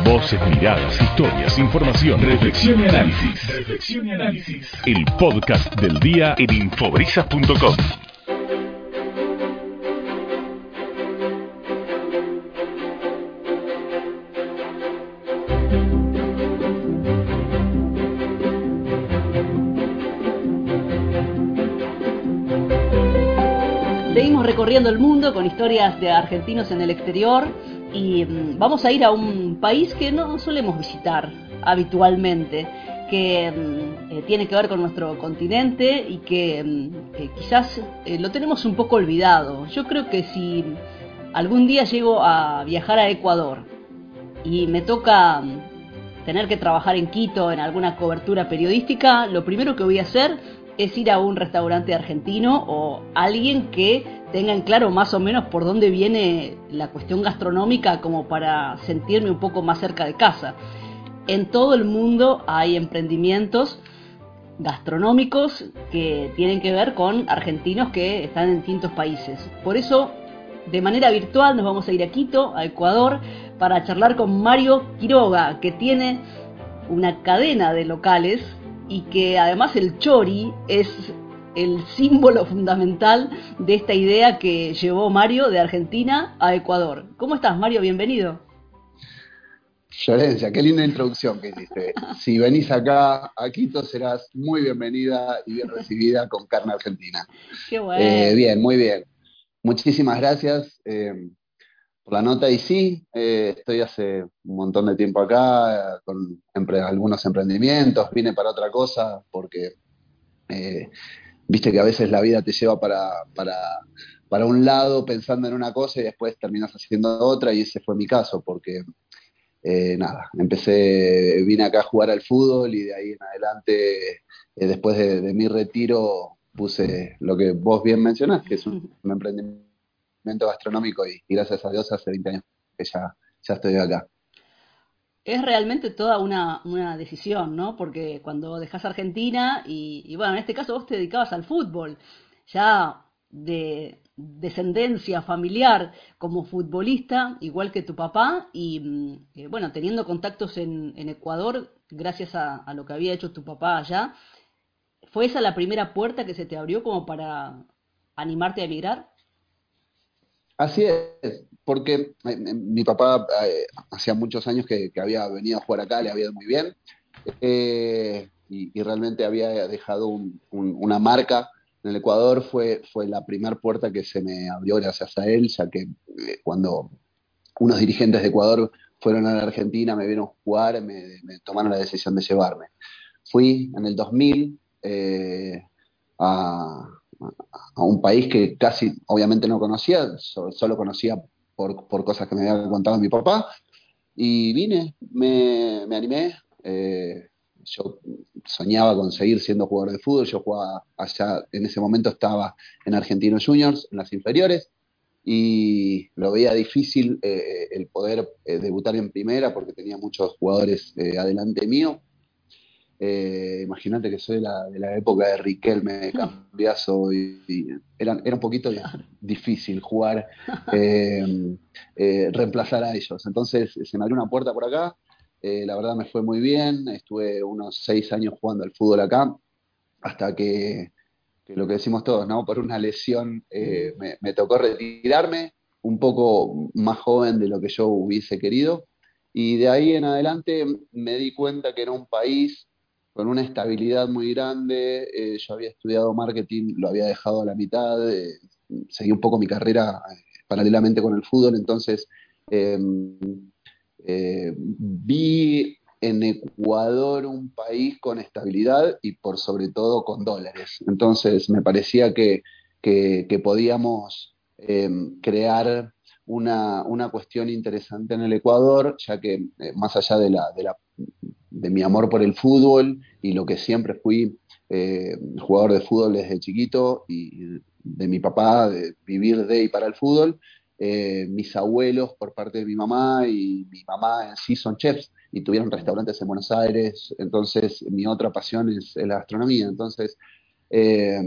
Voces, miradas, historias, información, reflexión y análisis. Reflexión y análisis. El podcast del día en infobrisas.com. Seguimos recorriendo el mundo con historias de argentinos en el exterior y mm, vamos a ir a un país que no solemos visitar habitualmente, que mm, eh, tiene que ver con nuestro continente y que, mm, quizás eh, lo tenemos un poco olvidado. Yo creo que si algún día llego a viajar a Ecuador y me toca tener que trabajar en Quito en alguna cobertura periodística, lo primero que voy a hacer es ir a un restaurante argentino o alguien que tenga en claro más o menos por dónde viene la cuestión gastronómica como para sentirme un poco más cerca de casa. En todo el mundo hay emprendimientos gastronómicos que tienen que ver con argentinos que están en distintos países. Por eso, de manera virtual nos vamos a ir a Quito, a Ecuador, para charlar con Mario Quiroga, que tiene una cadena de locales y que además el chori es el símbolo fundamental de esta idea que llevó Mario de Argentina a Ecuador. ¿Cómo estás, Mario? Bienvenido. Florencia, qué linda introducción que hiciste. Si venís acá a Quito serás muy bienvenida y bien recibida con carne argentina. Qué bueno. Eh, bien, muy bien. Muchísimas gracias eh, por la nota. Y sí, eh, estoy hace un montón de tiempo acá con algunos emprendimientos. Vine para otra cosa porque viste que a veces la vida te lleva para, para, para, un lado pensando en una cosa y después terminas haciendo otra y ese fue mi caso porque eh, nada, empecé, vine acá a jugar al fútbol y de ahí en adelante, eh, después de, mi retiro, puse lo que vos bien mencionás, que es un, emprendimiento gastronómico y, gracias a Dios hace 20 años que ya, ya estoy acá es realmente toda una, una, decisión, ¿no? Porque cuando dejas Argentina y, bueno, en este caso vos te dedicabas al fútbol, ya de descendencia familiar como futbolista, igual que tu papá, y mm, eh, bueno, teniendo contactos en, en Ecuador, gracias a, a, lo que había hecho tu papá allá, ¿fue esa la primera puerta que se te abrió como para animarte a emigrar? Así es, porque eh, mi papá eh, hacía muchos años que, había venido a jugar acá, le había ido muy bien, eh, y, realmente había dejado una marca en el Ecuador, fue, fue la primera puerta que se me abrió gracias a él, ya que cuando unos dirigentes de Ecuador fueron a la Argentina, me vieron jugar, me, me tomaron la decisión de llevarme. Fui en el 2000 a a un país que casi, obviamente no conocía, solo conocía por, por, cosas que me había contado mi papá, y vine, me, me animé, eh, yo soñaba con seguir siendo jugador de fútbol, yo jugaba allá, en ese momento estaba en Argentinos Juniors, en las inferiores, y lo veía difícil eh, el poder eh, debutar en primera porque tenía muchos jugadores adelante mío, eh, Imagínate que soy de la, de la, época de Riquelme, Cambiazo, y, era, era, un poquito difícil jugar, eh, eh, reemplazar a ellos. Entonces se me abrió una puerta por acá, eh, la verdad me fue muy bien, estuve unos seis años jugando al fútbol acá, hasta que, que lo que decimos todos, ¿no? Por una lesión me, me tocó retirarme, un poco más joven de lo que yo hubiese querido. Y de ahí en adelante me di cuenta que era un país con una estabilidad muy grande. Eh, yo había estudiado marketing, lo había dejado a la mitad, eh, seguí un poco mi carrera eh, paralelamente con el fútbol, entonces em, vi en Ecuador un país con estabilidad y por sobre todo con dólares. Entonces me parecía que, que, podíamos em, crear una, una, cuestión interesante en el Ecuador, ya que más allá de la, de la de mi amor por el fútbol y lo que siempre fui eh, jugador de fútbol desde chiquito y de mi papá, de vivir de y para el fútbol. Eh, mis abuelos por parte de mi mamá y mi mamá en sí son chefs y tuvieron restaurantes en Buenos Aires, entonces mi otra pasión es, la gastronomía, entonces eh,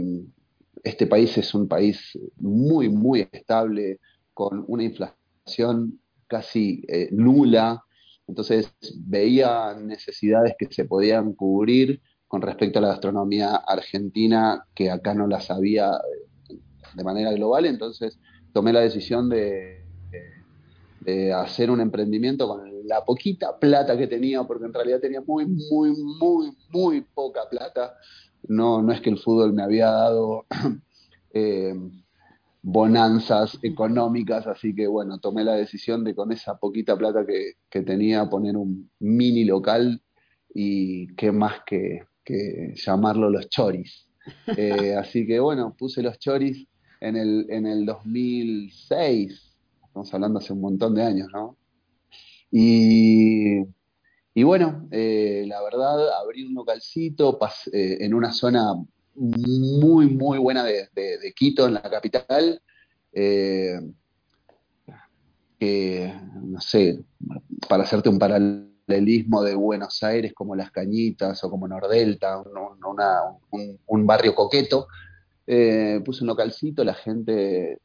este país es un país muy, muy estable, con una inflación casi nula, Entonces veía necesidades que se podían cubrir con respecto a la gastronomía argentina que acá no las había eh, de manera global, entonces tomé la decisión de, de, hacer un emprendimiento con la poquita plata que tenía, porque en realidad tenía muy, muy, muy, muy poca plata. No, no es que el fútbol me había dado eh, bonanzas económicas, así que bueno, tomé la decisión de con esa poquita plata que, que tenía poner un mini local y qué más que, que llamarlo los choris. Eh, así que bueno, puse los choris en el, en el 2006, estamos hablando hace un montón de años, ¿no? Y, y bueno, eh, la verdad, abrí un localcito eh, en una zona muy, muy buena de, Quito, en la capital. que, no sé, para hacerte un paralelismo de Buenos Aires como Las Cañitas o como Nordelta, un, barrio coqueto. Eh, puse un localcito, la gente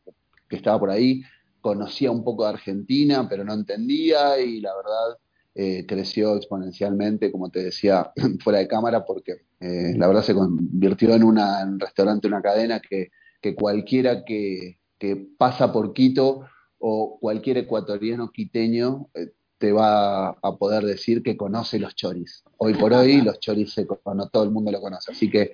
que estaba por ahí conocía un poco de Argentina, pero no entendía y la verdad eh, creció exponencialmente, como te decía, fuera de cámara, porque eh, la verdad se convirtió en, una, un restaurante, una cadena que, cualquiera que, que, pasa por Quito o cualquier ecuatoriano quiteño te va a poder decir que conoce los choris. Hoy por hoy los choris se no todo el mundo lo conoce. Así que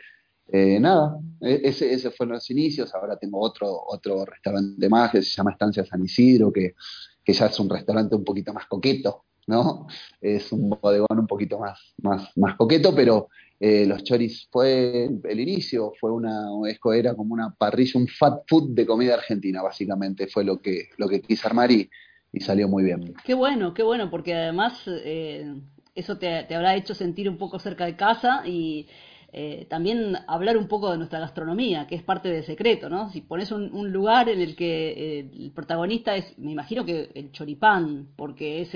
eh, nada, e, ese, ese fueron los inicios. Ahora tengo otro, otro restaurante más que se llama Estancia San Isidro, que, que ya es un restaurante un poquito más coqueto, ¿no? Es un bodegón un poquito más, más, más coqueto, pero eh, los choris fue el inicio, fue una, era como una parrilla, un fat food de comida argentina, básicamente, fue lo que, lo que quise armar y, salió muy bien. Qué bueno, qué bueno, porque además eh, eso te, habrá hecho sentir un poco cerca de casa y eh, también hablar un poco de nuestra gastronomía, que es parte del secreto, ¿no? Si pones un, lugar en el que eh, el protagonista es, me imagino que el choripán, porque es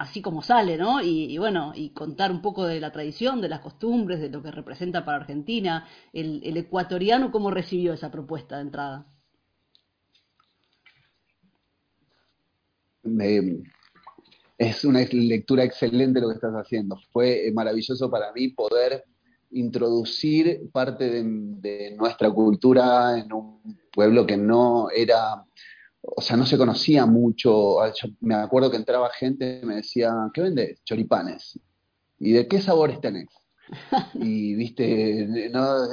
así como sale, ¿no? Y, bueno, y contar un poco de la tradición, de las costumbres, de lo que representa para Argentina, el, ecuatoriano, ¿cómo recibió esa propuesta de entrada? es una lectura excelente lo que estás haciendo. Fue eh, maravilloso para mí poder introducir parte de, nuestra cultura en un pueblo que no era, o sea, no se conocía mucho. me acuerdo que entraba gente y me decía, ¿qué vende? Choripanes. ¿Y de qué sabores tenés? Y viste, no,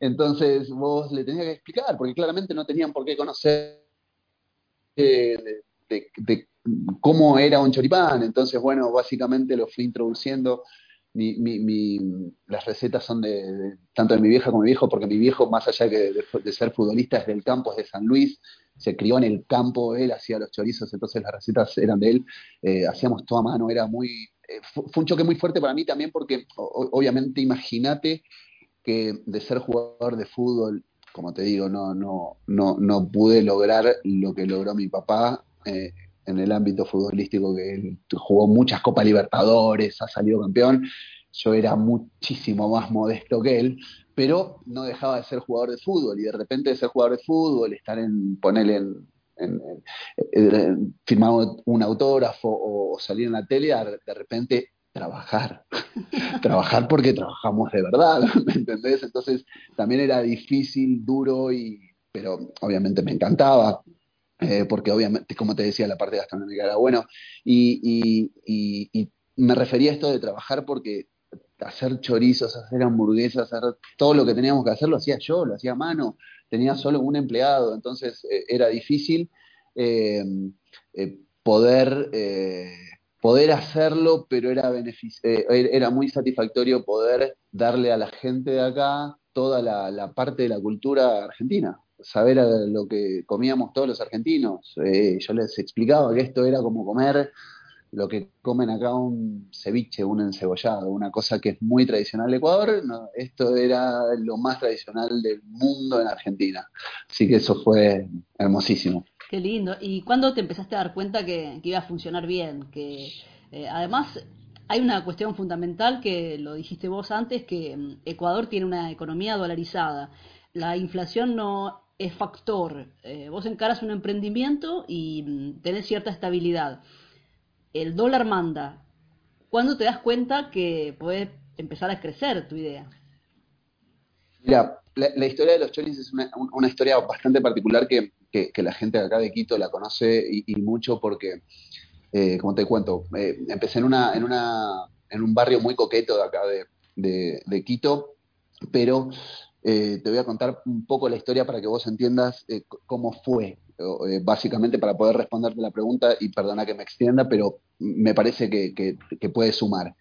entonces vos le tenías que explicar, porque claramente no tenían por qué conocer de, cómo era un choripán. Entonces, bueno, básicamente lo fui introduciendo. Las recetas son de, tanto de mi vieja como mi viejo, porque mi viejo, más allá que de, ser futbolista, es del campo, es de San Luis, se crió en el campo, él hacía los chorizos, entonces las recetas eran de él, eh, hacíamos todo a mano, era muy... Eh, fue, un choque muy fuerte para mí también porque obviamente imagínate que de ser jugador de fútbol como te digo, no, no, no, no pude lograr lo que logró mi papá eh, en el ámbito futbolístico, que él jugó muchas Copas Libertadores, ha salido campeón. Yo era muchísimo más modesto que él, pero no dejaba de ser jugador de fútbol y de repente de ser jugador de fútbol, estar en, ponerle en, firmar un autógrafo o, salir en la tele, de repente trabajar, trabajar porque trabajamos de verdad, ¿me entendés? Entonces también era difícil, duro, y, pero obviamente me encantaba, eh, porque obviamente, como te decía, la parte gastronómica era bueno, y, y, me refería a esto de trabajar porque hacer chorizos, hacer hamburguesas, hacer todo lo que teníamos que hacer lo hacía yo, lo hacía a mano, tenía solo un empleado, entonces eh, era difícil eh, poder poder hacerlo, pero era, eh, era muy satisfactorio poder darle a la gente de acá toda la, parte de la cultura argentina, saber lo que comíamos todos los argentinos. Eh, yo les explicaba que esto era como comer lo que comen acá un ceviche, un encebollado, una cosa que es muy tradicional de Ecuador, esto era lo más tradicional del mundo en Argentina. Así que eso fue hermosísimo. Qué lindo. ¿Y cuándo te empezaste a dar cuenta que, iba a funcionar bien? Que eh, además hay una cuestión fundamental que lo dijiste vos antes, que mm, Ecuador tiene una economía dolarizada. La inflación no factor. Eh, vos encaras un emprendimiento y mm, tenés cierta estabilidad. el dólar manda. ¿Cuándo te das cuenta que puede empezar a crecer tu idea? Mira, la, historia de los choris es una, historia bastante particular que, la gente de acá de Quito la conoce y, mucho porque, eh, como te cuento, eh, empecé en, una, en, una, en un barrio muy coqueto de acá de, Quito, pero eh, te voy a contar un poco la historia para que vos entiendas cómo fue, básicamente para poder responderte la pregunta y perdona que me extienda, pero me parece que, que puede sumar.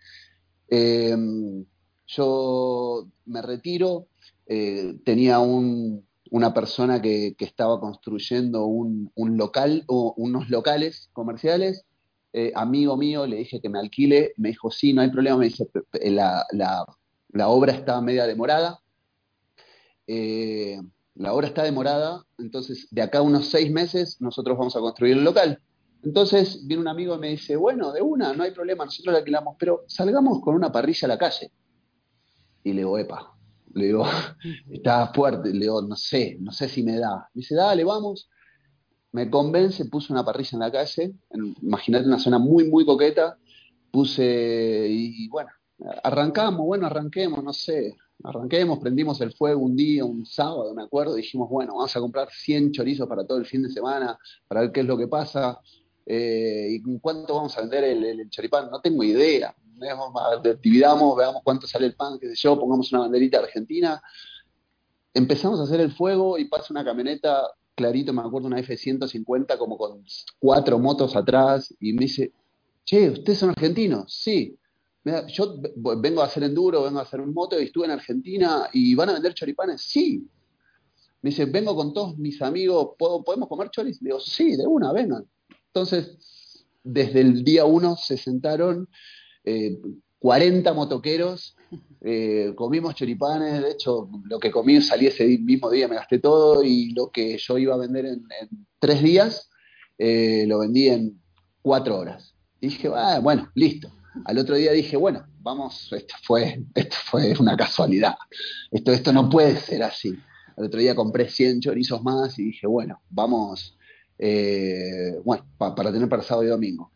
yo me retiro, eh, tenía una persona que, estaba construyendo un, local o unos locales comerciales. Eh, amigo mío, le dije que me alquile, me dijo, sí, no hay problema, me dice, la, obra está media demorada. Eh, la obra está demorada, entonces de acá a unos seis meses nosotros vamos a construir el local. Entonces viene un amigo y me dice, bueno, de una, no hay problema, nosotros la alquilamos, pero salgamos con una parrilla a la calle. Y le digo, epa, le digo, estaba fuerte, le digo, no sé, no sé si me da. Me dice, dale, vamos. Me convence, puse una parrilla en la calle, imagínate una zona muy, muy coqueta, puse, y, bueno, arrancamos, bueno, arranquemos, no sé, arranquemos, prendimos el fuego un día, un sábado, me acuerdo, dijimos, bueno, vamos a comprar 100 chorizos para todo el fin de semana, para ver qué es lo que pasa, eh, y cuánto vamos a vender el, el, choripán, no tengo idea, actividamos, veamos cuánto sale el pan, qué sé yo, pongamos una banderita argentina. Empezamos a hacer el fuego y pasa una camioneta, clarito, me acuerdo, una F-150 como con cuatro motos atrás y me dice, che, ¿ustedes son argentinos? Sí. Yo vengo a hacer enduro, vengo a hacer un moto y estuve en Argentina y van a vender choripanes. Sí. Me dice, vengo con todos mis amigos, ¿podemos comer choris? Le digo, sí, de una, vengan. Entonces, desde el día uno se sentaron 40 eh, motoqueros, eh, comimos choripanes, de hecho lo que comí salí ese mismo día, me gasté todo y lo que yo iba a vender en, tres días, eh, lo vendí en cuatro horas. dije, ah, bueno, listo. Al otro día dije, bueno, vamos, esto fue, esto fue una casualidad, esto, esto no puede ser así. Al otro día compré 100 chorizos más y dije, bueno, vamos, bueno, para tener para sábado y domingo.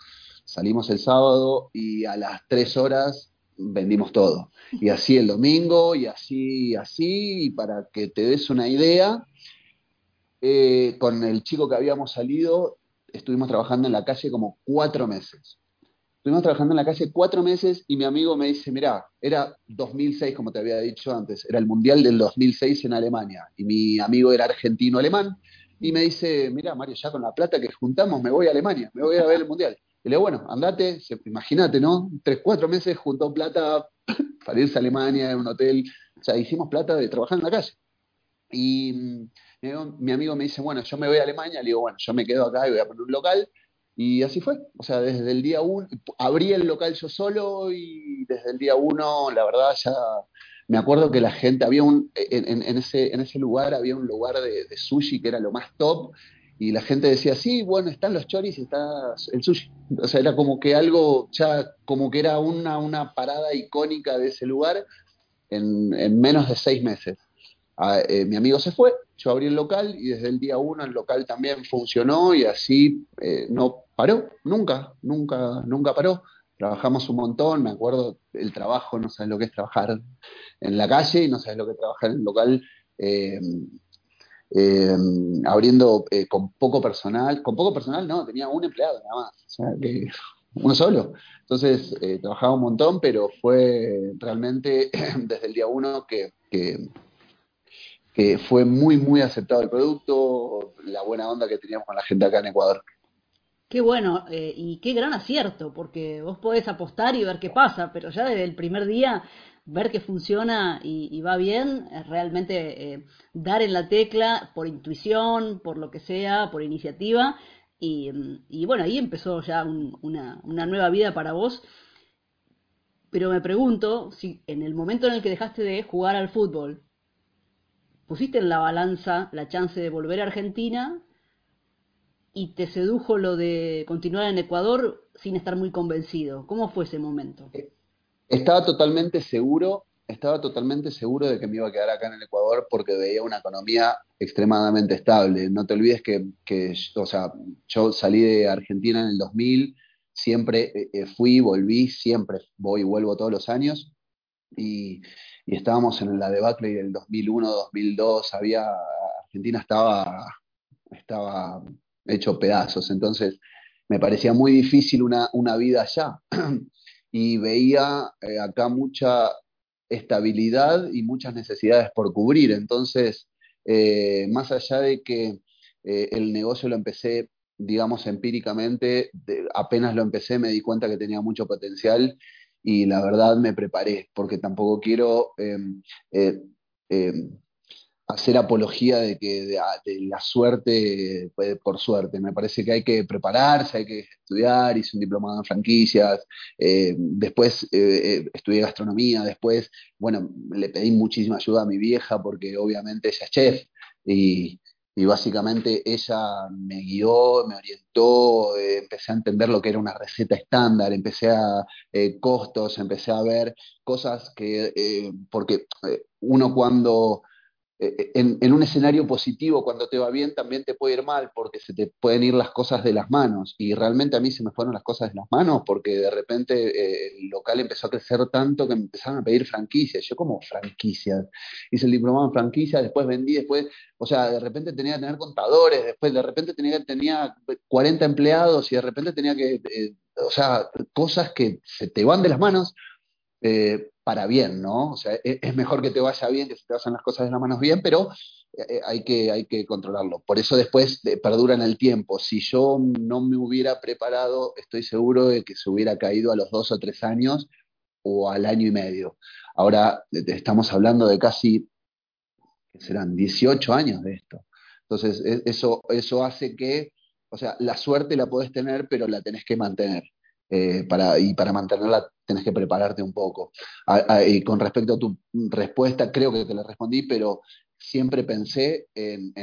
Salimos el sábado y a las tres horas vendimos todo. Y así el domingo, y así, así, y para que te des una idea, eh, con el chico que habíamos salido, estuvimos trabajando en la calle como cuatro meses. Estuvimos trabajando en la calle cuatro meses y mi amigo me dice, mirá, era 2006, como te había dicho antes, era el Mundial del 2006 en Alemania, y mi amigo era argentino-alemán, y me dice, mirá, Mario, ya con la plata que juntamos me voy a Alemania, me voy a ver el Mundial. Y le digo, bueno, andate, imagínate, ¿no? Tres, cuatro meses juntó plata para irse a Alemania en un hotel. O sea, hicimos plata de trabajar en la calle. Y mm, mi amigo me dice, bueno, yo me voy a Alemania. Le digo, bueno, yo me quedo acá y voy a poner un local. Y así fue. O sea, desde el día uno, abrí el local yo solo y desde el día uno, la verdad, ya me acuerdo que la gente, había un, en, ese, en ese lugar había un lugar de, sushi que era lo más top y la gente decía, sí, bueno, están los choris y está el sushi. O sea, era como que algo, ya como que era una, una parada icónica de ese lugar en, en menos de seis meses. Ah, eh, mi amigo se fue, yo abrí el local y desde el día uno el local también funcionó y así eh, no paró, nunca, nunca, nunca paró. Trabajamos un montón, me acuerdo el trabajo, no sabes lo que es trabajar en la calle y no sabes lo que es trabajar en el local. Eh, eh, abriendo eh, con poco personal, con poco personal no, tenía un empleado nada más, o sea, que, uno solo. Entonces trabajaba un montón, pero fue realmente desde el día uno que, que, fue muy, muy aceptado el producto, la buena onda que teníamos con la gente acá en Ecuador. Qué bueno y qué gran acierto, porque vos podés apostar y ver qué pasa, pero ya desde el primer día ver que funciona y, va bien, realmente eh, dar en la tecla por intuición, por lo que sea, por iniciativa. Y, bueno, ahí empezó ya una, una, nueva vida para vos. Pero me pregunto si en el momento en el que dejaste de jugar al fútbol, pusiste en la balanza la chance de volver a Argentina y te sedujo lo de continuar en Ecuador sin estar muy convencido. ¿Cómo fue ese momento? Eh, estaba totalmente seguro, estaba totalmente seguro de que me iba a quedar acá en el Ecuador porque veía una economía extremadamente estable. No te olvides que, o sea, yo salí de Argentina en el 2000 siempre eh, eh, fui, volví, siempre voy y vuelvo todos los años. Y, estábamos en la debacle del 2001, 2002, había, Argentina estaba, estaba hecho pedazos, entonces me parecía muy difícil una, una vida allá. y veía eh, acá mucha estabilidad y muchas necesidades por cubrir. Entonces, más allá de que el negocio lo empecé digamos, empíricamente, apenas lo empecé me di cuenta que tenía mucho potencial y la verdad me preparé, porque tampoco quiero em, eh, em, hacer apología de que de, la suerte por suerte. Me parece que hay que prepararse, hay que estudiar, hice un diplomado en franquicias, eh, después eh, estudié gastronomía, después, bueno, le pedí muchísima ayuda a mi vieja porque obviamente ella es chef y, básicamente ella me guió, me orientó, eh, empecé a entender lo que era una receta estándar, empecé a eh, costos, empecé a ver cosas que, eh, porque uno cuando eh, en, un escenario positivo, cuando te va bien, también te puede ir mal, porque se te pueden ir las cosas de las manos. Y realmente a mí se me fueron las cosas de las manos, porque de repente eh, el local empezó a crecer tanto que me empezaron a pedir franquicias. Yo, como franquicias? Hice el diplomado en franquicias, después vendí, después, o sea, de repente tenía que tener contadores, después de repente tenía, tenía 40 empleados y de repente tenía que, eh, o sea, cosas que se te van de las manos eh, para bien, ¿no? O sea, e-, es, mejor que te vaya bien, que se te vayan las cosas de las manos bien, pero eh, hay, que, hay que controlarlo. Por eso después perdura en el tiempo. Si yo no me hubiera preparado, estoy seguro de que se hubiera caído a los dos o tres años o al año y medio. Ahora estamos hablando de casi, que serán 18 años de esto. Entonces, e-, eso, eso hace que, o sea, la suerte la podés tener, pero la tenés que mantener. Eh, para, y para mantenerla tenés que prepararte un poco. y con respecto a tu respuesta, creo que te la respondí, pero siempre pensé en,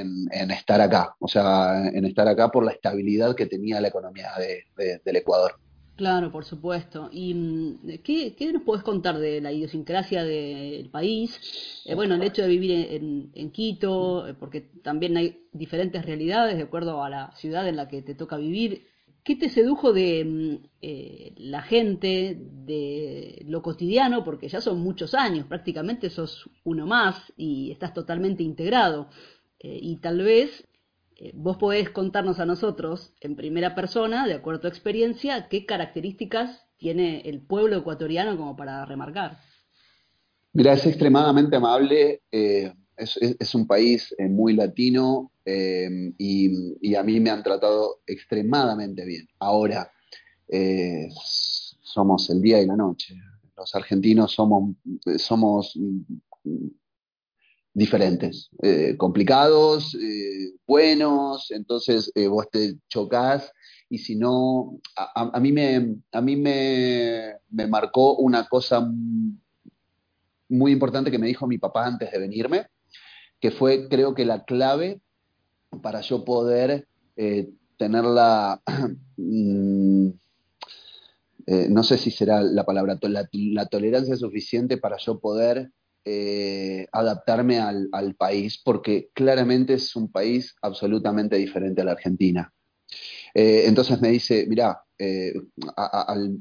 estar acá, o sea, en estar acá por la estabilidad que tenía la economía del Ecuador. Claro, por supuesto. ¿Y mm, qué, nos podés contar de la idiosincrasia del país? Eh, bueno, el hecho de vivir en, en, Quito, eh, porque también hay diferentes realidades de acuerdo a la ciudad en la que te toca vivir. ¿Qué te sedujo de mm, eh, la gente, de lo cotidiano? Porque ya son muchos años, prácticamente sos uno más y estás totalmente integrado. Eh, y tal vez eh, vos podés contarnos a nosotros en primera persona, de acuerdo a tu experiencia, qué características tiene el pueblo ecuatoriano como para remarcar. Mira, es extremadamente amable es, un país eh, muy latino eh, y, a mí me han tratado extremadamente bien. Ahora, eh, somos el día y la noche. Los argentinos somos, somos diferentes, complicados, buenos, entonces vos te chocás y si no, a, mí, me, a mí me, me marcó una cosa muy importante que me dijo mi papá antes de venirme, que fue creo que la clave para yo poder eh, tener la, mm, eh, no sé si será la palabra, la, tolerancia suficiente para yo poder eh, adaptarme al, país, porque claramente es un país absolutamente diferente a la Argentina. Entonces me dice, mira, eh,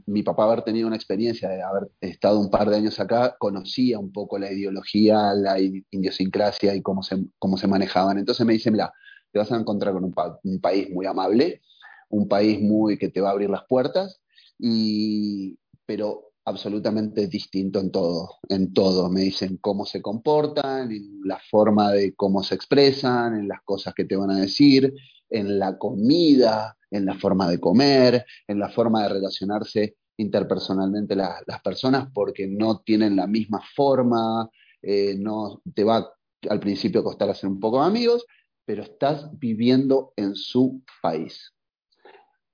mi papá haber tenido una experiencia de haber estado un par de años acá, conocía un poco la ideología, la idiosincrasia y cómo se, cómo se manejaban. Entonces me dice, mira, te vas a encontrar con un, país muy amable, un país muy que te va a abrir las puertas, y, pero absolutamente distinto en todo, en todo. Me dicen cómo se comportan, en la forma de cómo se expresan, en las cosas que te van a decir, en la comida, en la forma de comer, en la forma de relacionarse interpersonalmente las personas porque no tienen la misma forma, eh, no te va al principio a costar hacer un poco de amigos, pero estás viviendo en su país.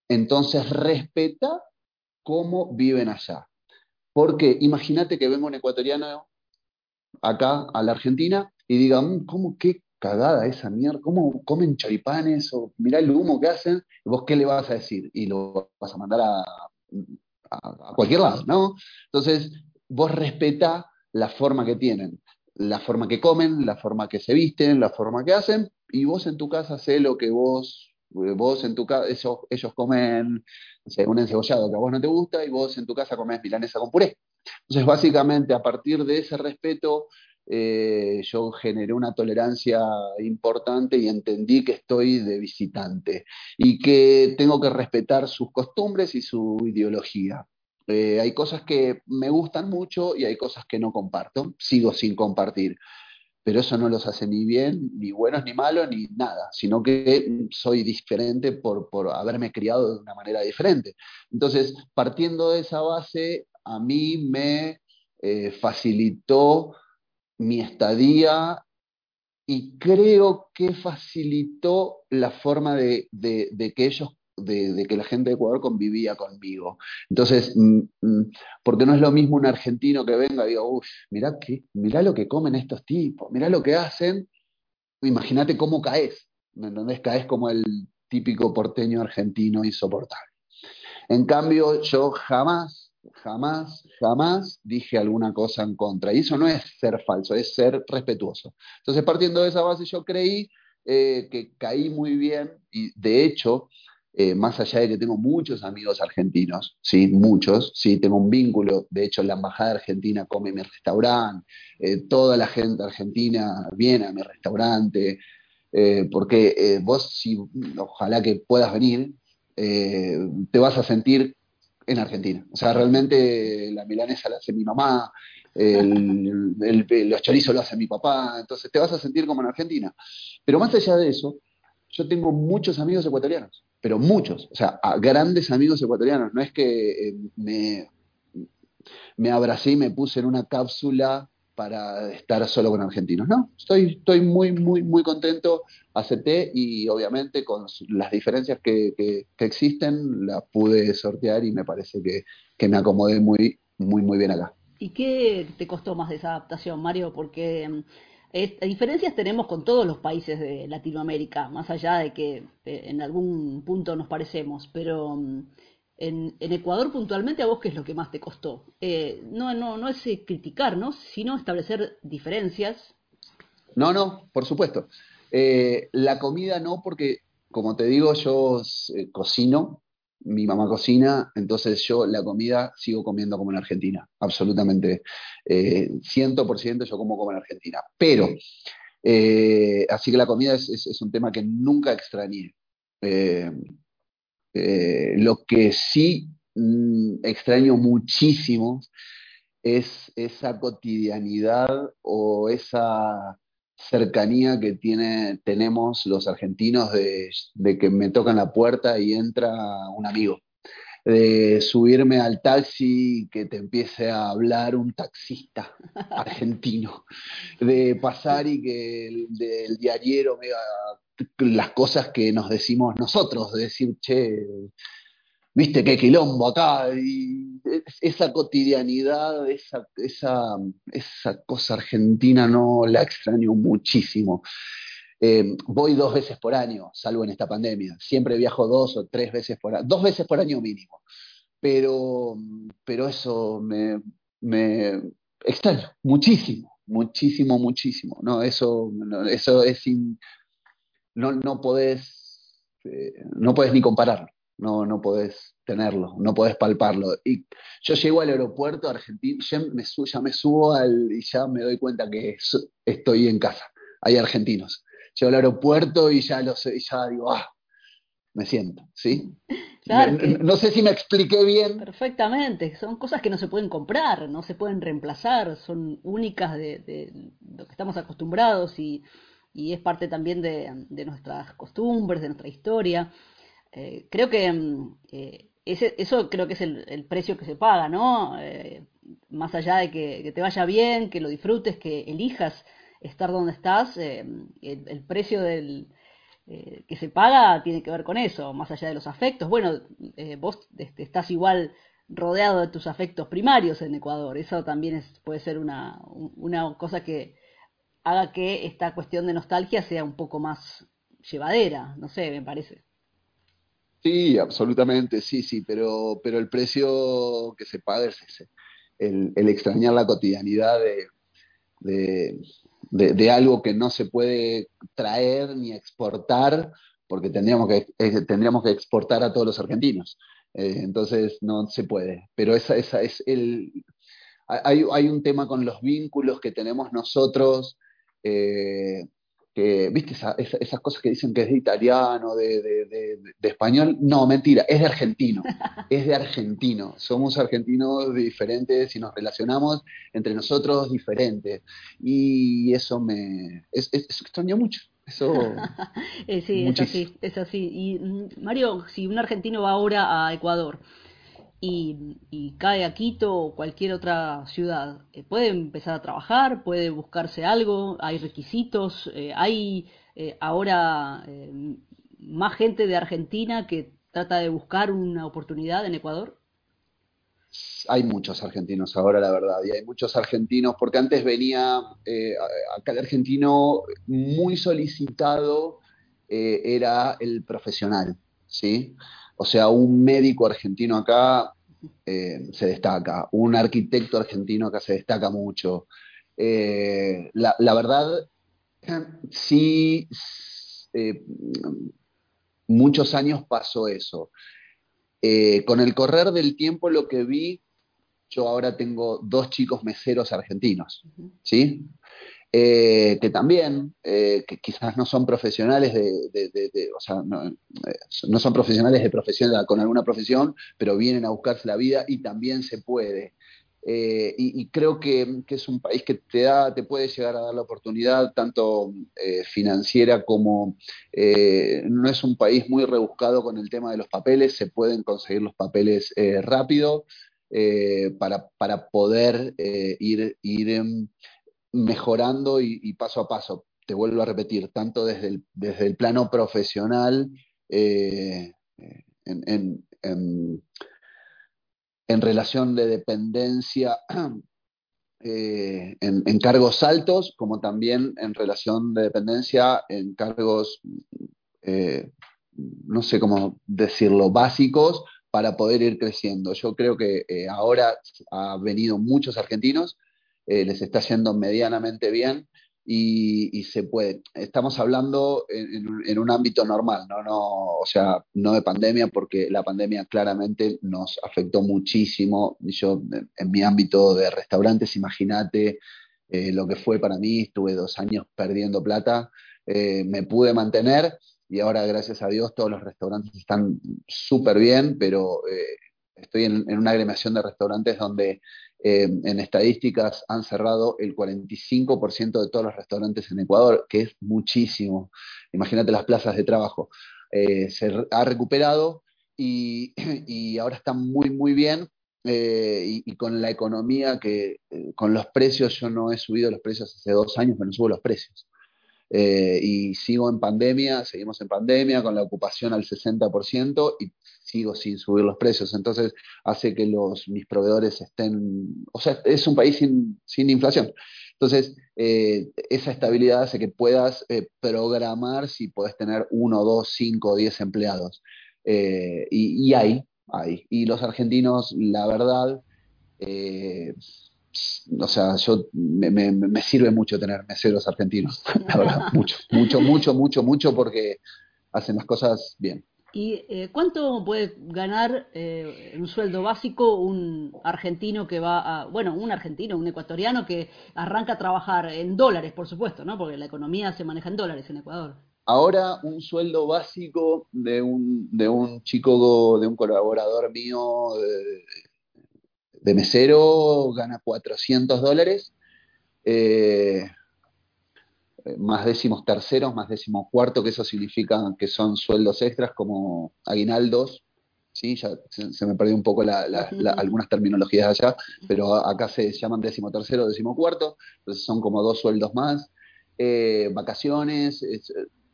Entonces respeta cómo viven allá. Porque imagínate que venga un ecuatoriano acá a la Argentina y diga, mm, ¿cómo, qué, cagada esa mierda, ¿cómo comen choripanes? O mirá el humo que hacen, vos qué le vas a decir, y lo vas a mandar a, a, cualquier lado, ¿no? Entonces, vos respetá la forma que tienen, la forma que comen, la forma que se visten, la forma que hacen, y vos en tu casa sé lo que vos Vos en tu casa, ellos, comen un encebollado que a vos no te gusta y vos en tu casa comés milanesa con puré. Entonces, básicamente, a partir de ese respeto, eh, yo generé una tolerancia importante y entendí que estoy de visitante y que tengo que respetar sus costumbres y su ideología. Eh, hay cosas que me gustan mucho y hay cosas que no comparto, sigo sin compartir, pero eso no los hace ni bien, ni buenos, ni malos, ni nada, sino que soy diferente por, haberme criado de una manera diferente. Entonces, partiendo de esa base, a mí me eh, facilitó mi estadía y creo que facilitó la forma de, que ellos, de, que la gente de Ecuador convivía conmigo. Entonces, mm, mm, porque no es lo mismo un argentino que venga y diga, uff, mirá, mirá lo que comen estos tipos, mirá lo que hacen, imagínate cómo caes, ¿me entendés? Caes como el típico porteño argentino insoportable. En cambio, yo jamás jamás, jamás dije alguna cosa en contra. Y eso no es ser falso, es ser respetuoso. Entonces, partiendo de esa base, yo creí eh, que caí muy bien y de hecho, eh, más allá de que tengo muchos amigos argentinos, sí, muchos, sí, tengo un vínculo, de hecho la Embajada Argentina come en mi restaurante, eh, toda la gente argentina viene a mi restaurante, porque vos, si, ojalá que puedas venir, te vas a sentir en Argentina. O sea, realmente la milanesa la hace mi mamá, el, los chorizos lo hace mi papá, entonces te vas a sentir como en Argentina. Pero más allá de eso, yo tengo muchos amigos ecuatorianos, pero muchos, o sea, grandes amigos ecuatorianos. No es que eh, me, me abracé y me puse en una cápsula para estar solo con argentinos. No, estoy, estoy muy, muy, muy contento, acepté y obviamente con las diferencias que, que, existen las pude sortear y me parece que, que, me acomodé muy, muy, muy bien acá. ¿Y qué te costó más de esa adaptación, Mario? Porque eh, diferencias tenemos con todos los países de Latinoamérica, más allá de que eh, en algún punto nos parecemos, pero... En, Ecuador puntualmente, ¿a vos qué es lo que más te costó? Eh, no, no, no es eh, criticar, ¿no? sino establecer diferencias. No, no, por supuesto. Eh, la comida no, porque como te digo, yo cocino, mi mamá cocina, entonces yo la comida sigo comiendo como en Argentina, absolutamente. Ciento por ciento yo como como en Argentina. Pero, así que la comida es, un tema que nunca extrañé. Eh, lo que sí mm, extraño muchísimo es esa cotidianidad o esa cercanía que tiene, tenemos los argentinos de, que me tocan la puerta y entra un amigo, de subirme al taxi que te empiece a hablar un taxista argentino, de pasar y que el, el diariero me las cosas que nos decimos nosotros, de decir, che, viste qué quilombo acá, y esa cotidianidad, esa, esa, esa cosa argentina no la extraño muchísimo. Eh, voy dos veces por año, salvo en esta pandemia. Siempre viajo dos o tres veces por año, dos veces por año mínimo. Pero, pero eso me, me extraño muchísimo, muchísimo, muchísimo. No, eso, eso es no, no podés, eh, no podés ni compararlo, no, no podés tenerlo, no podés palparlo. Y yo llego al aeropuerto argentino, ya me, ya me subo al, y ya me doy cuenta que estoy en casa, hay argentinos. Llego al aeropuerto y ya, lo sé, ya digo, ah, me siento, ¿sí? no, sé si me expliqué bien. Perfectamente, son cosas que no se pueden comprar, no se pueden reemplazar, son únicas de, de lo que estamos acostumbrados y y es parte también de, nuestras costumbres, de nuestra historia. Eh, creo que mm, eh, ese, eso creo que es el, precio que se paga, ¿no? Eh, más allá de que, te vaya bien, que lo disfrutes, que elijas estar donde estás, el, precio del, que se paga tiene que ver con eso, más allá de los afectos. Bueno, vos este, estás igual rodeado de tus afectos primarios en Ecuador, eso también es, puede ser una, una cosa que, haga que esta cuestión de nostalgia sea un poco más llevadera, no sé, me parece. Sí, absolutamente, sí, sí, pero, pero el precio que se paga es ese, el, extrañar la cotidianidad de, de, algo que no se puede traer ni exportar porque tendríamos que, tendríamos que exportar a todos los argentinos. Eh, entonces no se puede. Pero esa, esa es el. Hay, hay, un tema con los vínculos que tenemos nosotros. Eh, que, ¿viste? esas cosas que dicen que es de italiano, de, de, español. No, mentira, es de argentino. es de argentino. Somos argentinos diferentes y nos relacionamos entre nosotros diferentes. Y eso me. Es, extraño mucho. Eso. Eh, sí, es así, es así. Y mm, Mario, si un argentino va ahora a Ecuador y, cae a Quito o cualquier otra ciudad, eh, ¿puede empezar a trabajar? ¿Puede buscarse algo? ¿Hay requisitos? Eh, ¿Hay eh, ahora más gente de Argentina que trata de buscar una oportunidad en Ecuador? Hay muchos argentinos ahora, la verdad, y hay muchos argentinos, porque antes venía acá el argentino muy solicitado, era el profesional, ¿sí? O sea, un médico argentino acá eh, se destaca, un arquitecto argentino acá se destaca mucho. Eh, la, verdad, sí, eh, muchos años pasó eso. con el correr del tiempo lo que vi, yo ahora tengo dos chicos meseros argentinos, ¿sí? Eh, que también, eh, que quizás no son profesionales de, o sea, no, eh, no, son profesionales de profesión con alguna profesión, pero vienen a buscarse la vida y también se puede. Y, creo que, que, es un país que te da, te puede llegar a dar la oportunidad tanto financiera como no es un país muy rebuscado con el tema de los papeles, se pueden conseguir los papeles rápido para, para, poder ir, ir en, mejorando y, paso a paso. Te vuelvo a repetir, tanto desde el, desde el plano profesional, eh, en, relación de dependencia eh, en, cargos altos, como también en relación de dependencia en cargos, eh, no sé cómo decirlo, básicos para poder ir creciendo. Yo creo que ahora ha venido muchos argentinos eh, les está yendo medianamente bien y, se puede. Estamos hablando en, un ámbito normal, ¿no? No, o sea, no de pandemia, porque la pandemia claramente nos afectó muchísimo. Yo, en mi ámbito de restaurantes, imagínate eh, lo que fue para mí, estuve dos años perdiendo plata, eh, me pude mantener y ahora, gracias a Dios, todos los restaurantes están súper bien, pero estoy en, una agremiación de restaurantes donde eh, en estadísticas han cerrado el 45% de todos los restaurantes en Ecuador, que es muchísimo. Imagínate las plazas de trabajo. Eh, se ha recuperado y, ahora está muy, muy bien. Eh, y, con la economía que, con los precios, yo no he subido los precios hace dos años, pero no subo los precios. y sigo en pandemia, seguimos en pandemia, con la ocupación al 60% y sigo sin subir los precios. Entonces hace que los, mis proveedores estén, o sea, es un país sin, sin inflación. Entonces, eh, esa estabilidad hace que puedas eh, programar si puedes tener uno, dos, cinco, diez empleados. Eh, y, hay, hay. Y los argentinos, la verdad, o sea, yo me, me, me, sirve mucho tener meseros argentinos, la verdad, mucho, mucho, mucho, mucho, mucho, porque hacen las cosas bien. ¿Y eh, cuánto puede ganar eh, un sueldo básico un argentino que va a, bueno, un argentino, un ecuatoriano que arranca a trabajar en dólares, por supuesto, ¿no? Porque la economía se maneja en dólares en Ecuador. Ahora un sueldo básico de un, de un chico, de un colaborador mío de, mesero gana 400 dólares. Eh, más décimos terceros, más décimos cuarto, que eso significa que son sueldos extras como aguinaldos, ¿sí? ya se, me perdió un poco algunas terminologías allá, pero acá se llaman décimo tercero, décimo cuarto, entonces son como dos sueldos más. Eh, vacaciones,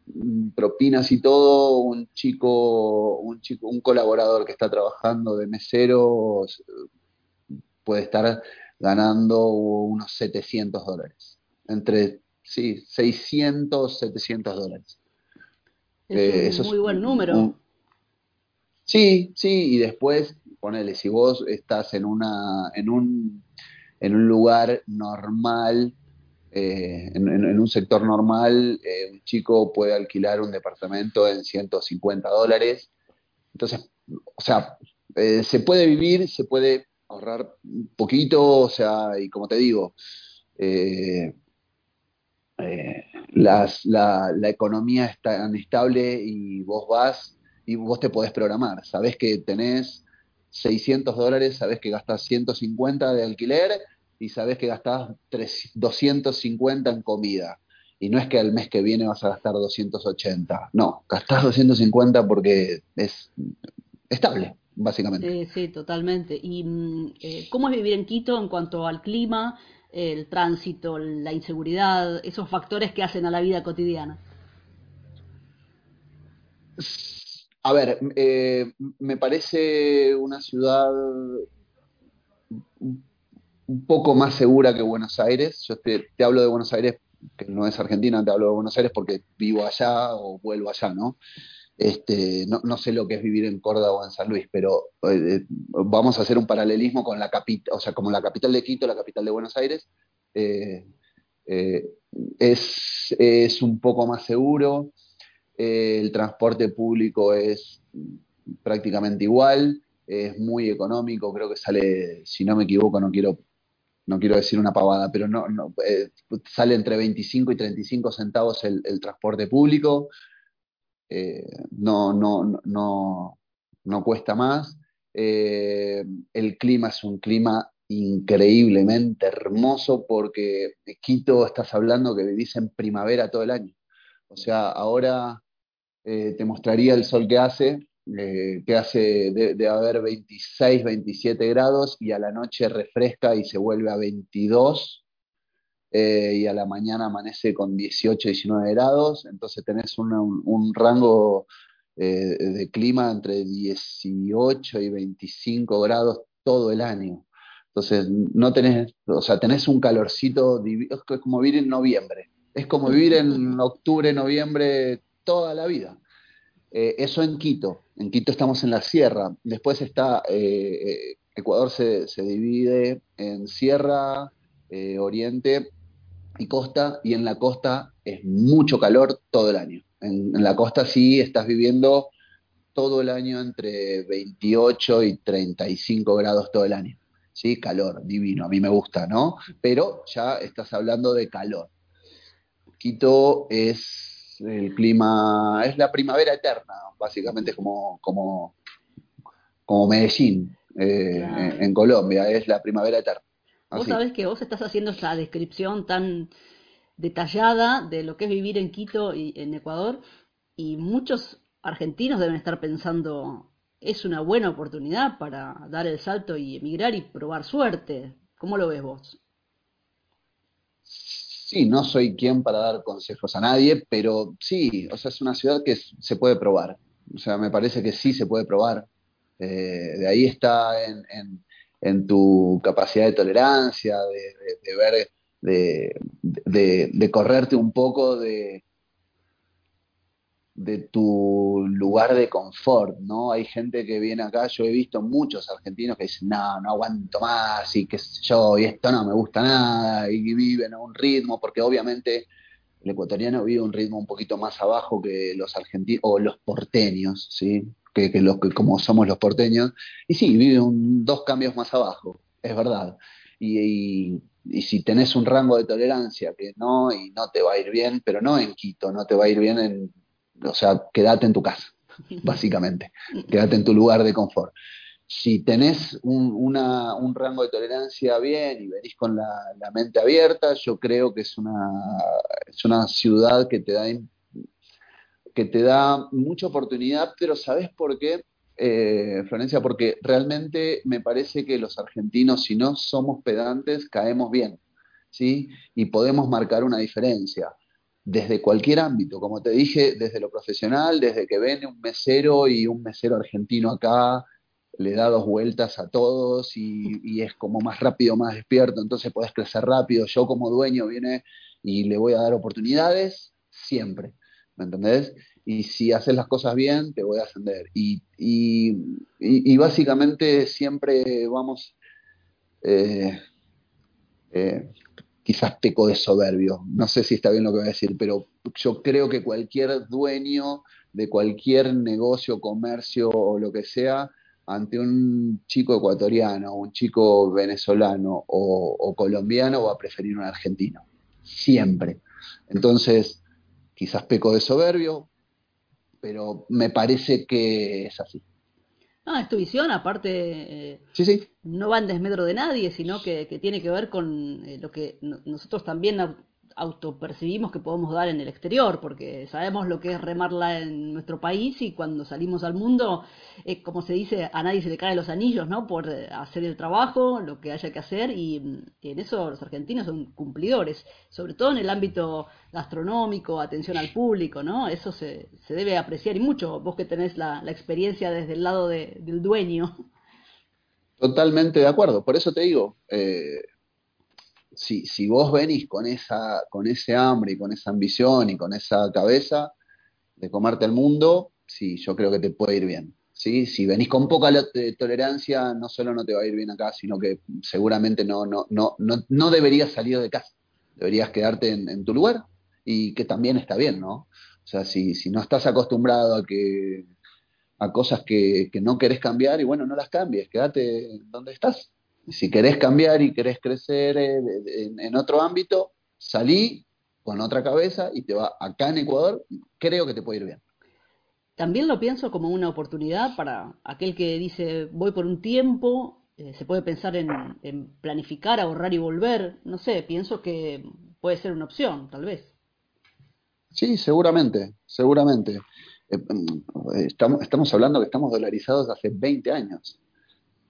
mm, propinas y todo, un chico, un chico, un colaborador que está trabajando de mesero puede estar ganando unos 700 dólares, entre sí, 600, 700 dólares. Es un eh, muy buen número. sí, sí, y después, ponele, si vos estás en, una, en, un, en un lugar normal, Eh, en, un sector normal, eh, un chico puede alquilar un departamento en 150 dólares. Entonces, o sea, eh, se puede vivir, se puede ahorrar un poquito, o sea, y como te digo, las, la, la, economía es tan estable y vos vas y vos te podés programar. Sabés que tenés 600 dólares, sabés que gastás 150 de alquiler y sabes que gastás 250 en comida. Y no es que al mes que viene vas a gastar 280. No, gastás 250 porque es estable, básicamente. Sí, sí, totalmente. ¿Y mm, eh, cómo es vivir en Quito en cuanto al clima, el tránsito, la inseguridad, esos factores que hacen a la vida cotidiana? A ver, eh, me parece una ciudad un poco más segura que Buenos Aires. Yo te, hablo de Buenos Aires, que no es Argentina, te hablo de Buenos Aires porque vivo allá o vuelvo allá, ¿no? Este, no, sé lo que es vivir en Córdoba o en San Luis, pero eh, vamos a hacer un paralelismo con la capital, o sea, como la capital de Quito, la capital de Buenos Aires, eh, eh, es, es, un poco más seguro, el transporte público es prácticamente igual, es muy económico, creo que sale, si no me equivoco, no quiero no quiero decir una pavada, pero no, eh, sale entre 25 y 35 centavos el, transporte público, eh, no, no, no, no, cuesta más. Eh, el clima es un clima increíblemente hermoso porque Quito estás hablando que vivís en primavera todo el año. O sea, ahora te mostraría el sol que hace, eh, que hace de, haber 26, 27 grados y a la noche refresca y se vuelve a 22 eh, y a la mañana amanece con 18, 19 grados, entonces tenés un, rango eh, de clima entre 18 y 25 grados todo el año. Entonces, no tenés, o sea, tenés un calorcito, es como vivir en noviembre, es como vivir en octubre, noviembre toda la vida. eso en Quito. En Quito estamos en la sierra. Después está, eh, eh, Ecuador se, divide en sierra, eh, oriente y costa, y en la costa es mucho calor todo el año. En, la costa sí estás viviendo todo el año entre 28 y 35 grados todo el año. ¿sí? Calor, divino, a mí me gusta, ¿no? Pero ya estás hablando de calor. Quito es el clima, es la primavera eterna, básicamente como, como, como Medellín eh, en, Colombia, es la primavera eterna. Vos sabés que vos estás haciendo esa descripción tan detallada de lo que es vivir en Quito y en Ecuador, y muchos argentinos deben estar pensando, es una buena oportunidad para dar el salto y emigrar y probar suerte. ¿Cómo lo ves vos? Sí, no soy quien para dar consejos a nadie, pero sí, o sea, es una ciudad que se puede probar. O sea, me parece que sí se puede probar. Eh, de ahí está en, tu capacidad de tolerancia, de, ver, de, correrte un poco de, de tu lugar de confort, ¿no? Hay gente que viene acá, yo he visto muchos argentinos que dicen, no, no aguanto más, y qué sé yo, y esto no me gusta nada, y viven a un ritmo, porque obviamente el ecuatoriano vive un ritmo un poquito más abajo que los argentinos, o los porteños, ¿sí? Que, que, los, que como somos los porteños, y sí, vive un, dos cambios más abajo, es verdad. y, y si tenés un rango de tolerancia que no, y no te va a ir bien, pero no en Quito, no te va a ir bien en o sea, quédate en tu casa, básicamente, quédate en tu lugar de confort. Si tenés un, rango de tolerancia bien y venís con la, mente abierta, yo creo que es una, es una ciudad que te da que te da mucha oportunidad, pero ¿sabes por qué, eh, Florencia? Porque realmente me parece que los argentinos, si no somos pedantes, caemos bien, ¿sí? Y podemos marcar una diferencia desde cualquier ámbito, como te dije, desde lo profesional, desde que viene un mesero y un mesero argentino acá, le da dos vueltas a todos y, es como más rápido, más despierto, entonces puedes crecer rápido. Yo como dueño viene y le voy a dar oportunidades siempre, ¿me entendés? Y si haces las cosas bien, te voy a ascender. Y, y, básicamente siempre vamos... Eh, eh, quizás peco de soberbio, no sé si está bien lo que voy a decir, pero yo creo que cualquier dueño de cualquier negocio, comercio o lo que sea, ante un chico ecuatoriano, un chico venezolano o, colombiano, va a preferir un argentino. Siempre. Entonces, quizás peco de soberbio, pero me parece que es así. Ah, es tu visión, aparte, eh, sí, sí. no va en desmedro de nadie, sino que, tiene que ver con eh, lo que nosotros también autopercibimos que podemos dar en el exterior, porque sabemos lo que es remarla en nuestro país y cuando salimos al mundo, eh, como se dice, a nadie se le caen los anillos, ¿no? Por eh, hacer el trabajo, lo que haya que hacer, y, mm, en eso los argentinos son cumplidores, sobre todo en el ámbito gastronómico, atención al público, ¿no? Eso se, se debe apreciar y mucho, vos que tenés la, la experiencia desde el lado del dueño. Totalmente de acuerdo, por eso te digo, eh, si, si vos venís con, esa, con ese hambre y con esa ambición y con esa cabeza de comerte el mundo, sí, yo creo que te puede ir bien. ¿sí? Si venís con poca tolerancia, no solo no te va a ir bien acá, sino que seguramente no, no, no, no, no deberías salir de casa. Deberías quedarte en, tu lugar y que también está bien, ¿no? O sea, si, si no estás acostumbrado a que a cosas que, que no querés cambiar y bueno, no las cambies, quédate donde estás si querés cambiar y querés crecer eh, en, otro ámbito, salí con otra cabeza y te va acá en Ecuador, creo que te puede ir bien. También lo pienso como una oportunidad para aquel que dice voy por un tiempo, eh, se puede pensar en, planificar, ahorrar y volver, no sé, pienso que puede ser una opción, tal vez. Sí, seguramente, seguramente. Eh, mm, estamos, estamos hablando que estamos dolarizados hace 20 años.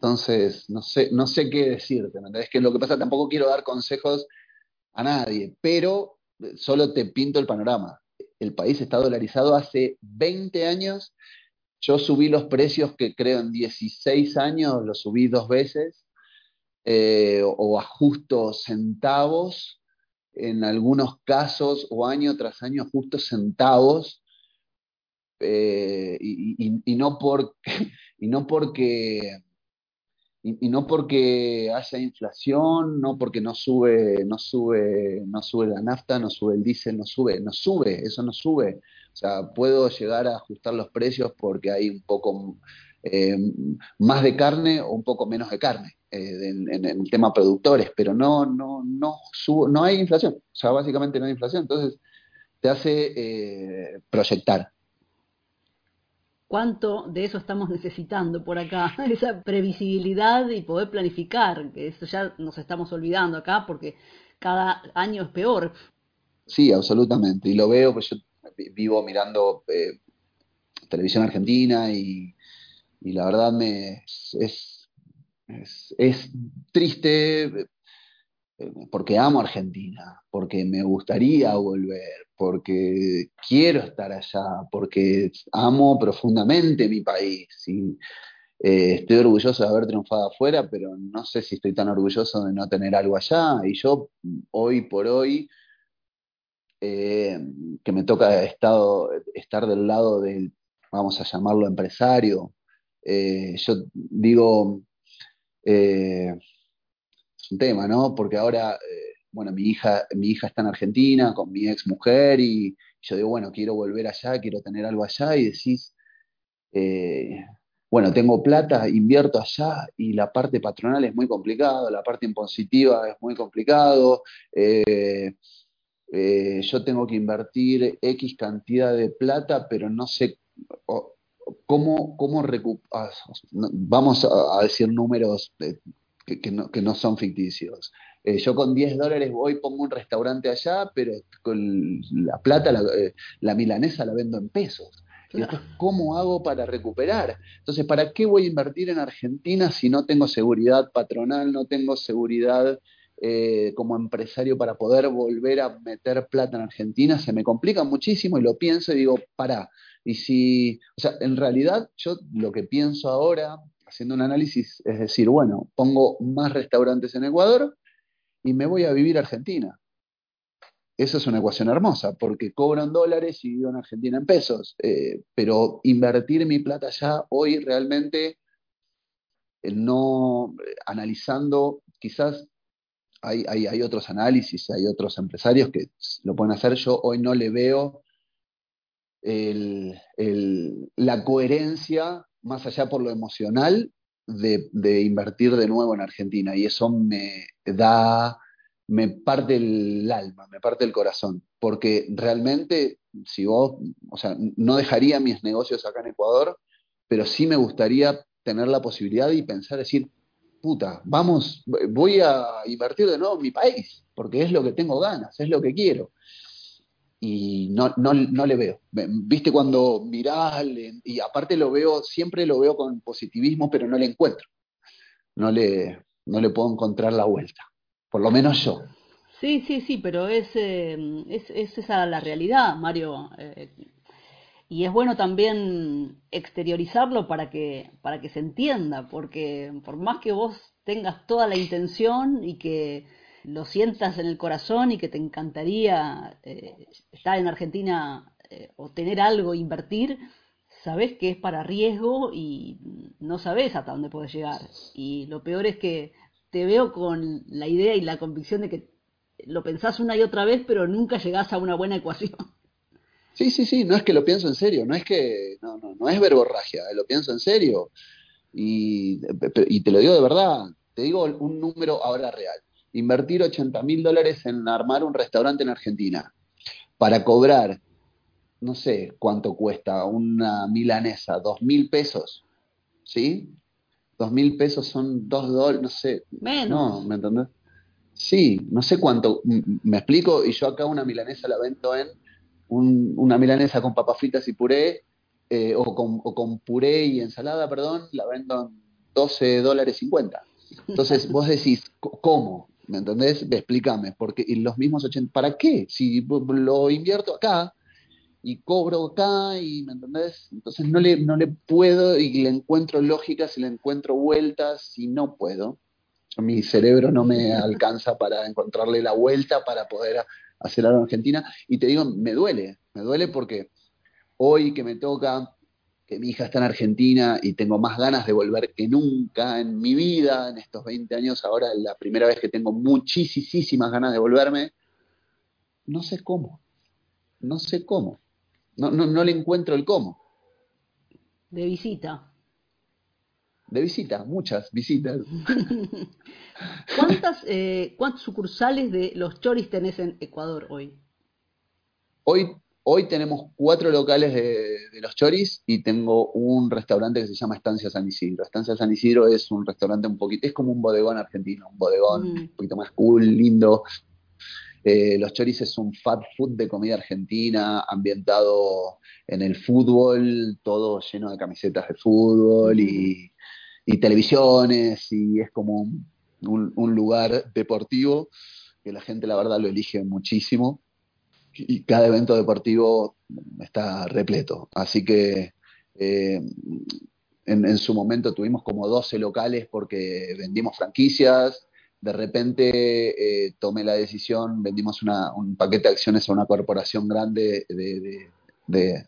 Entonces, no sé, no sé qué decirte, ¿me Es que lo que pasa, tampoco quiero dar consejos a nadie, pero solo te pinto el panorama. El país está dolarizado hace 20 años. Yo subí los precios que creo en 16 años, los subí dos veces, eh, o ajusto centavos, en algunos casos, o año tras año, justo centavos, eh, y, no y no porque y, no porque haya inflación, no porque no sube, no sube, no sube la nafta, no sube el diésel, no sube, no sube, eso no sube. O sea, puedo llegar a ajustar los precios porque hay un poco eh, más de carne o un poco menos de carne eh, en, el tema productores, pero no, no, no, no hay inflación. O sea, básicamente no hay inflación. Entonces, te hace eh, proyectar cuánto de eso estamos necesitando por acá, esa previsibilidad y poder planificar, que eso ya nos estamos olvidando acá porque cada año es peor. Sí, absolutamente, y lo veo, pues yo vivo mirando eh, televisión argentina y, la verdad me es, es triste porque amo Argentina, porque me gustaría volver, porque quiero estar allá, porque amo profundamente mi país. Eh, estoy orgulloso de haber triunfado afuera, pero no sé si estoy tan orgulloso de no tener algo allá. Y yo, hoy por hoy, eh, que me toca estado, estar del lado del, vamos a llamarlo empresario, eh, yo digo, un tema, ¿no? Porque ahora, eh, bueno, mi hija, mi hija está en Argentina con mi ex mujer y yo digo, bueno, quiero volver allá, quiero tener algo allá y decís, eh, bueno, tengo plata, invierto allá y la parte patronal es muy complicado, la parte impositiva es muy complicado. Eh, yo tengo que invertir X cantidad de plata, pero no sé cómo, cómo recuperar, vamos a, decir números que, no, son ficticios. Eh, yo con 10 dólares voy, pongo un restaurante allá, pero con la plata, la, eh, milanesa la vendo en pesos. Y después, ¿cómo hago para recuperar? Entonces, ¿para qué voy a invertir en Argentina si no tengo seguridad patronal, no tengo seguridad eh, como empresario para poder volver a meter plata en Argentina? Se me complica muchísimo y lo pienso y digo, para. Y si, o sea, en realidad yo lo que pienso ahora, haciendo un análisis, es decir, bueno, pongo más restaurantes en Ecuador y me voy a vivir a Argentina. Esa es una ecuación hermosa, porque cobran dólares y vivo en Argentina en pesos. Eh, pero invertir mi plata allá hoy realmente, eh, no, analizando, quizás hay, otros análisis, hay otros empresarios que lo pueden hacer. Yo hoy no le veo la coherencia, más allá por lo emocional, de, de, invertir de nuevo en Argentina. Y eso me da, me parte el alma, me parte el corazón. Porque realmente, si vos, o sea, no dejaría mis negocios acá en Ecuador, pero sí me gustaría tener la posibilidad y pensar, decir, puta, vamos, voy a invertir de nuevo en mi país, porque es lo que tengo ganas, es lo que quiero. Y no, no, no le veo. Viste cuando mirás, y aparte lo veo, siempre lo veo con positivismo, pero no le encuentro. No le, no le puedo encontrar la vuelta. Por lo menos yo. Sí, sí, sí, pero es, eh, es, es, esa la realidad, Mario. Eh, y es bueno también exteriorizarlo para que, para que se entienda, porque por más que vos tengas toda la intención y que lo sientas en el corazón y que te encantaría eh, estar en Argentina eh, o tener algo, invertir, sabes que es para riesgo y no sabes hasta dónde puedes llegar. Y lo peor es que te veo con la idea y la convicción de que lo pensás una y otra vez, pero nunca llegás a una buena ecuación. Sí, sí, sí, no es que lo pienso en serio, no es que, no, no, no es verborragia, lo pienso en serio. Y, y te lo digo de verdad, te digo un número ahora real. Invertir 80 mil dólares en armar un restaurante en Argentina para cobrar, no sé cuánto cuesta una milanesa, dos mil pesos, ¿sí? Dos mil pesos son dos dólares, no sé. Menos. No, ¿me entendés? Sí, no sé cuánto, me explico, y yo acá una milanesa la vendo en un, una milanesa con papas fritas y puré, eh, o, con, o, con, puré y ensalada, perdón, la vendo en 12 dólares 50. Entonces vos decís, ¿cómo? ¿Me entendés? Explícame, porque los mismos 80, ¿para qué? Si lo invierto acá y cobro acá y, ¿me entendés? Entonces no le, no le puedo y le encuentro lógicas y le encuentro vueltas y no puedo. Mi cerebro no me alcanza para encontrarle la vuelta para poder hacer algo en Argentina. Y te digo, me duele, me duele porque hoy que me toca, que mi hija está en Argentina y tengo más ganas de volver que nunca en mi vida, en estos 20 años, ahora es la primera vez que tengo muchísimas ganas de volverme, no sé cómo, no sé cómo, no, no, no le encuentro el cómo. De visita de visita, muchas visitas. ¿Cuántas, eh, ¿Cuántos sucursales de los choris tenés en Ecuador hoy? Hoy, hoy tenemos cuatro locales de, de, los choris y tengo un restaurante que se llama Estancia San Isidro. Estancia San Isidro es un restaurante un poquito, es como un bodegón argentino, un bodegón mm. un poquito más cool, lindo. Eh, los choris es un fat food de comida argentina, ambientado en el fútbol, todo lleno de camisetas de fútbol y y televisiones y es como un, un, lugar deportivo que la gente la verdad lo elige muchísimo y cada evento deportivo está repleto. Así que eh, en, su momento tuvimos como 12 locales porque vendimos franquicias, de repente eh, tomé la decisión, vendimos una, un paquete de acciones a una corporación grande de,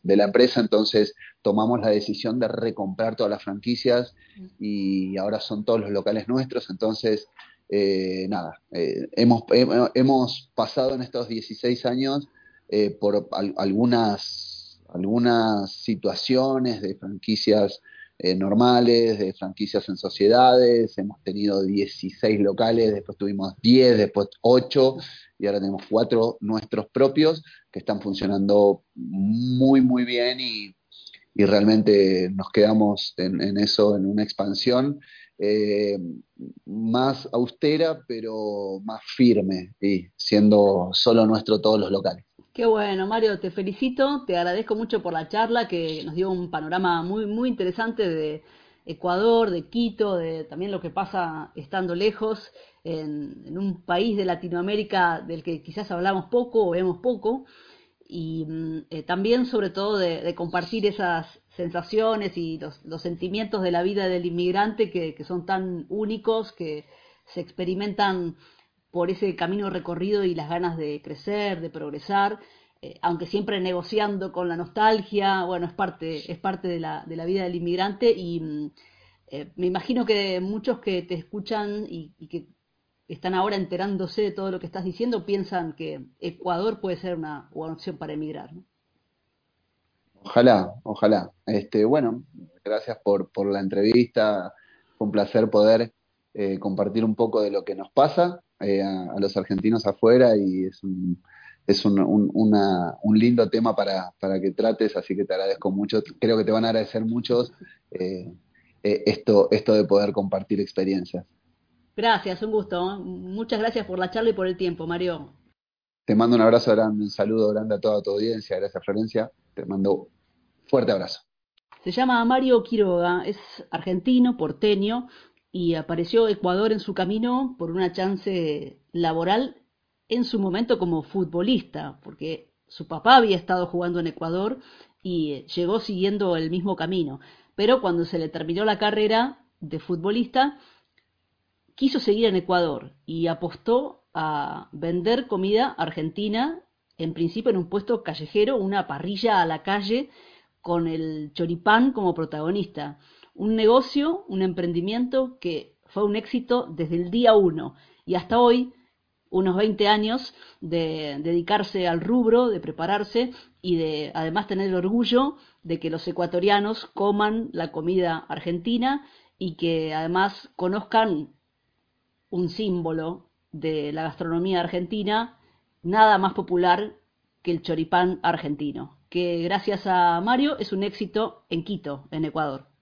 la empresa, entonces tomamos la decisión de recomprar todas las franquicias y ahora son todos los locales nuestros, entonces eh, nada, hemos, hemos pasado en estos 16 años eh, por al, algunas, algunas situaciones de franquicias eh, normales, de franquicias en sociedades, hemos tenido 16 locales, después tuvimos 10, después 8 y ahora tenemos 4 nuestros propios que están funcionando muy, muy bien y, y realmente nos quedamos en, en, eso, en una expansión eh, más austera, pero más firme, y siendo solo nuestro todos los locales. Qué bueno, Mario, te felicito, te agradezco mucho por la charla que nos dio un panorama muy, muy interesante de Ecuador, de Quito, de también lo que pasa estando lejos en, un país de Latinoamérica del que quizás hablamos poco o vemos poco, y eh, también sobre todo de, compartir esas sensaciones y los, sentimientos de la vida del inmigrante que son tan únicos, que se experimentan por ese camino recorrido y las ganas de crecer, de progresar, eh, aunque siempre negociando con la nostalgia, bueno, es parte, es parte de, la, de la vida del inmigrante y mm, eh, me imagino que muchos que te escuchan y, que están ahora enterándose de todo lo que estás diciendo, piensan que Ecuador puede ser una buena opción para emigrar. Ojalá, ojalá. Este, bueno, gracias por, por la entrevista. Fue un placer poder eh, compartir un poco de lo que nos pasa eh, a, los argentinos afuera y es un, es un, un, lindo tema para, para, que trates, así que te agradezco mucho. Creo que te van a agradecer muchos eh, esto, esto de poder compartir experiencias. Gracias, un gusto. Muchas gracias por la charla y por el tiempo, Mario. Te mando un abrazo grande, un saludo grande a toda tu audiencia. Gracias, Florencia. Te mando fuerte abrazo. Se llama Mario Quiroga, es argentino, porteño, y apareció Ecuador en su camino por una chance laboral en su momento como futbolista, porque su papá había estado jugando en Ecuador y llegó siguiendo el mismo camino. Pero cuando se le terminó la carrera de futbolista, quiso seguir en Ecuador y apostó a vender comida argentina, en principio en un puesto callejero, una parrilla a la calle con el choripán como protagonista. Un negocio, un emprendimiento que fue un éxito desde el día uno y hasta hoy, unos 20 años de dedicarse al rubro, de prepararse y de además tener el orgullo de que los ecuatorianos coman la comida argentina y que además conozcan un símbolo de la gastronomía argentina, nada más popular que el choripán argentino, que gracias a Mario es un éxito en Quito, en Ecuador.